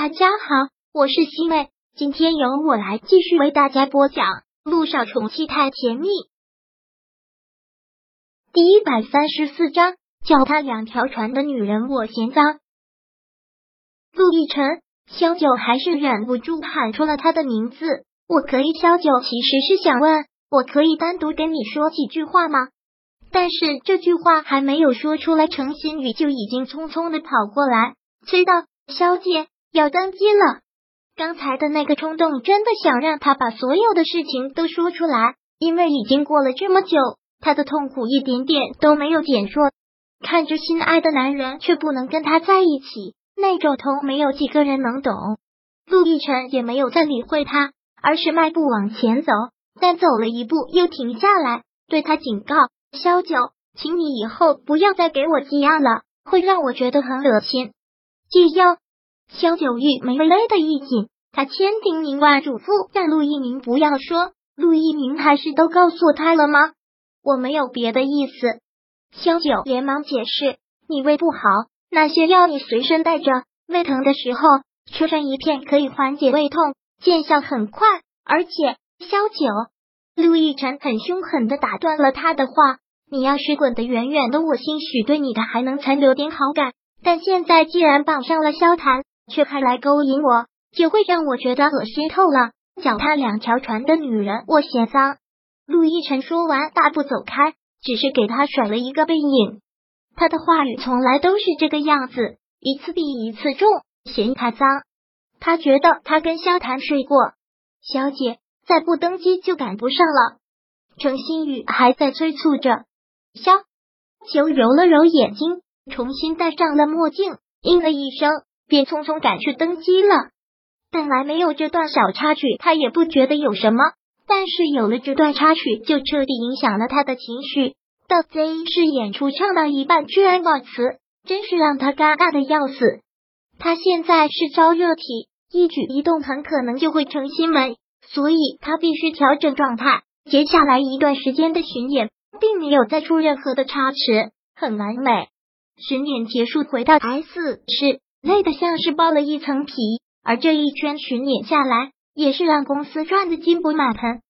大家好，我是西妹，今天由我来继续为大家播讲《路上宠妻太甜蜜》第一百三十四章。脚踏两条船的女人，我嫌脏。陆亦辰，萧九还是忍不住喊出了他的名字。我可以，萧九其实是想问，我可以单独跟你说几句话吗？但是这句话还没有说出来，程新宇就已经匆匆的跑过来，催道：“萧姐要登机了。”刚才的那个冲动，真的想让他把所有的事情都说出来，因为已经过了这么久，他的痛苦一点点都没有减弱。看着心爱的男人，却不能跟他在一起，那种痛没有几个人能懂。陆亦辰也没有再理会他，而是迈步往前走，但走了一步又停下来，对他警告：“萧九，请你以后不要再给我寄药了，会让我觉得很恶心。”寄药，萧九玉眉微微的一紧，他千叮咛万嘱咐，让陆一鸣不要说。陆一鸣还是都告诉他了吗？我没有别的意思。萧九连忙解释：“你胃不好，那些药你随身带着。胃疼的时候，吃上一片可以缓解胃痛，见效很快。而且，萧九，陆亦辰很凶狠的打断了他的话：你要是滚得远远的，我兴许对你的还能残留点好感。但现在既然绑上了萧谈，却还来勾引我，就会让我觉得恶心透了。脚踏两条船的女人，我嫌脏。”陆亦辰说完，大步走开。只是给他甩了一个背影，他的话语从来都是这个样子，一次比一次重，嫌他脏。他觉得他跟萧谈睡过，小姐再不登机就赶不上了。程新宇还在催促着，萧九揉了揉眼睛，重新戴上了墨镜，应了一声，便匆匆赶去登机了。本来没有这段小插曲，他也不觉得有什么。但是有了这段插曲，就彻底影响了他的情绪。到 Z 是演出唱到一半居然忘词，真是让他尴尬的要死。他现在是招热体，一举一动很可能就会成新闻，所以他必须调整状态。接下来一段时间的巡演，并没有再出任何的差池，很完美。巡演结束，回到 S 市，累得像是剥了一层皮，而这一圈巡演下来。也是让公司赚的金不满盆，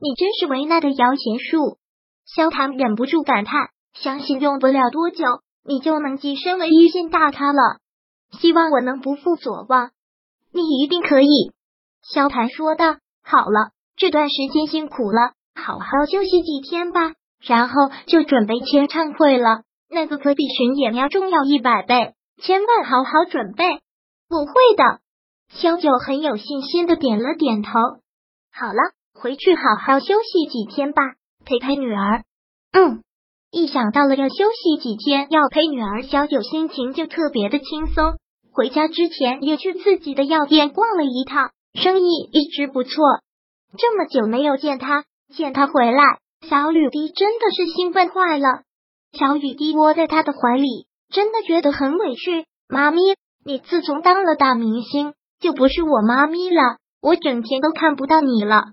你真是为难的摇钱树。萧谈忍不住感叹，相信用不了多久，你就能跻身为一线大咖了。希望我能不负所望，你一定可以。萧谈说道。好了，这段时间辛苦了，好好休息几天吧，然后就准备签唱会了。那个可比巡演要重要一百倍，千万好好准备。我会的。萧九很有信心的点了点头。好了，回去好好休息几天吧，陪陪女儿。嗯，一想到了要休息几天，要陪女儿，萧九心情就特别的轻松。回家之前也去自己的药店逛了一趟，生意一直不错。这么久没有见他，见他回来，小雨滴真的是兴奋坏了。小雨滴窝在他的怀里，真的觉得很委屈。妈咪，你自从当了大明星。就不是我妈咪了，我整天都看不到你了。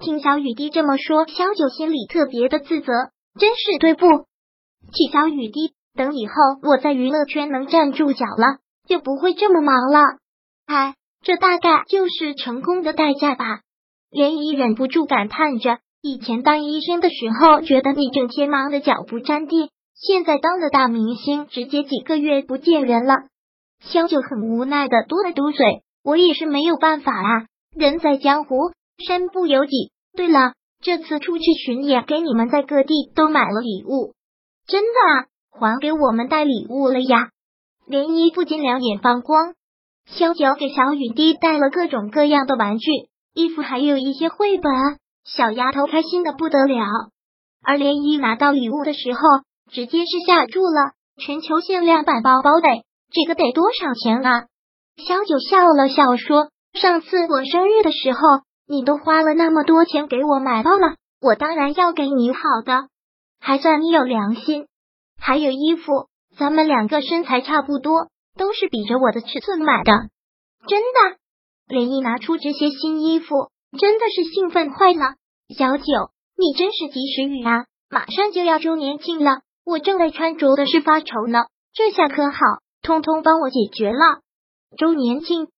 听小雨滴这么说，萧九心里特别的自责，真是对不起小雨滴。等以后我在娱乐圈能站住脚了，就不会这么忙了。哎，这大概就是成功的代价吧。涟漪忍不住感叹着，以前当医生的时候，觉得你整天忙得脚不沾地，现在当了大明星，直接几个月不见人了。萧九很无奈的嘟了嘟嘴。我也是没有办法啊，人在江湖，身不由己。对了，这次出去巡演，给你们在各地都买了礼物，真的啊，还给我们带礼物了呀！涟漪不禁两眼放光。萧九给小雨滴带了各种各样的玩具、衣服，还有一些绘本，小丫头开心的不得了。而涟漪拿到礼物的时候，直接是吓住了，全球限量版包包得，这个得多少钱啊？小九笑了笑说：“上次我生日的时候，你都花了那么多钱给我买包了，我当然要给你好的，还算你有良心。还有衣服，咱们两个身材差不多，都是比着我的尺寸买的。真的，连毅拿出这些新衣服，真的是兴奋坏了。小九，你真是及时雨啊！马上就要周年庆了，我正在穿着的是发愁呢，这下可好，通通帮我解决了。”周年庆，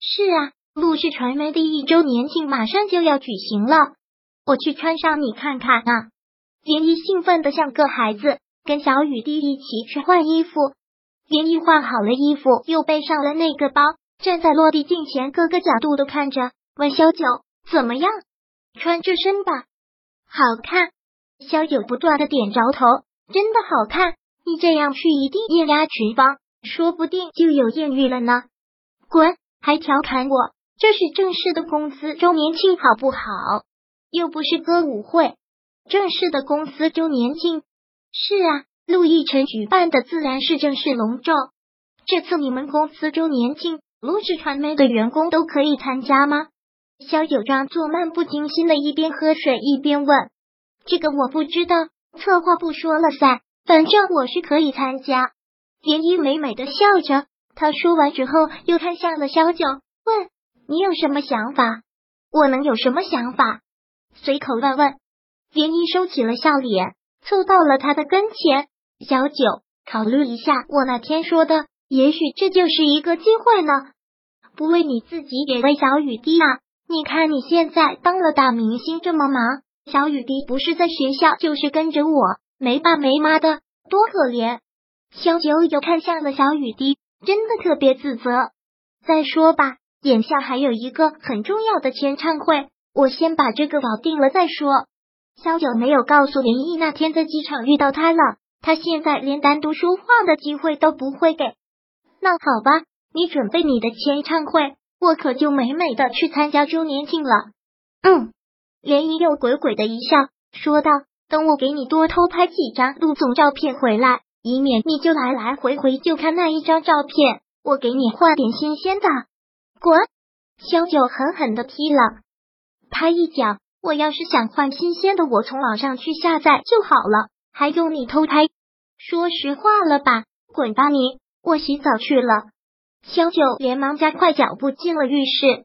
是啊，陆氏传媒第一周年庆马上就要举行了，我去穿上你看看啊！林毅兴奋的像个孩子，跟小雨滴一起去换衣服。林毅换好了衣服，又背上了那个包，站在落地镜前，各个角度都看着，问萧九怎么样？穿这身吧，好看。萧九不断的点着头，真的好看。你这样去一定艳压群芳，说不定就有艳遇了呢。滚！还调侃我，这是正式的公司周年庆，好不好？又不是歌舞会，正式的公司周年庆。是啊，陆亦辰举办的自然是正式隆重。这次你们公司周年庆，陆氏传媒的员工都可以参加吗？萧九章做漫不经心的，一边喝水一边问：“这个我不知道，策划部说了噻，反正我是可以参加。”连依美美的笑着。他说完之后，又看向了萧九，问：“你有什么想法？我能有什么想法？”随口问问。连依收起了笑脸，凑到了他的跟前。小九，考虑一下我那天说的，也许这就是一个机会呢。不为你自己，也为小雨滴啊！你看你现在当了大明星，这么忙，小雨滴不是在学校，就是跟着我，没爸没妈的，多可怜。萧九又看向了小雨滴。真的特别自责。再说吧，眼下还有一个很重要的签唱会，我先把这个搞定了再说。萧九没有告诉林毅那天在机场遇到他了，他现在连单独说话的机会都不会给。那好吧，你准备你的签唱会，我可就美美的去参加周年庆了。嗯，连毅又鬼鬼的一笑，说道：“等我给你多偷拍几张陆总照片回来。”以免你就来来回回就看那一张照片，我给你换点新鲜的。滚！萧九狠狠的踢了他一脚。我要是想换新鲜的，我从网上去下载就好了，还用你偷拍？说实话了吧，滚吧你！我洗澡去了。萧九连忙加快脚步进了浴室。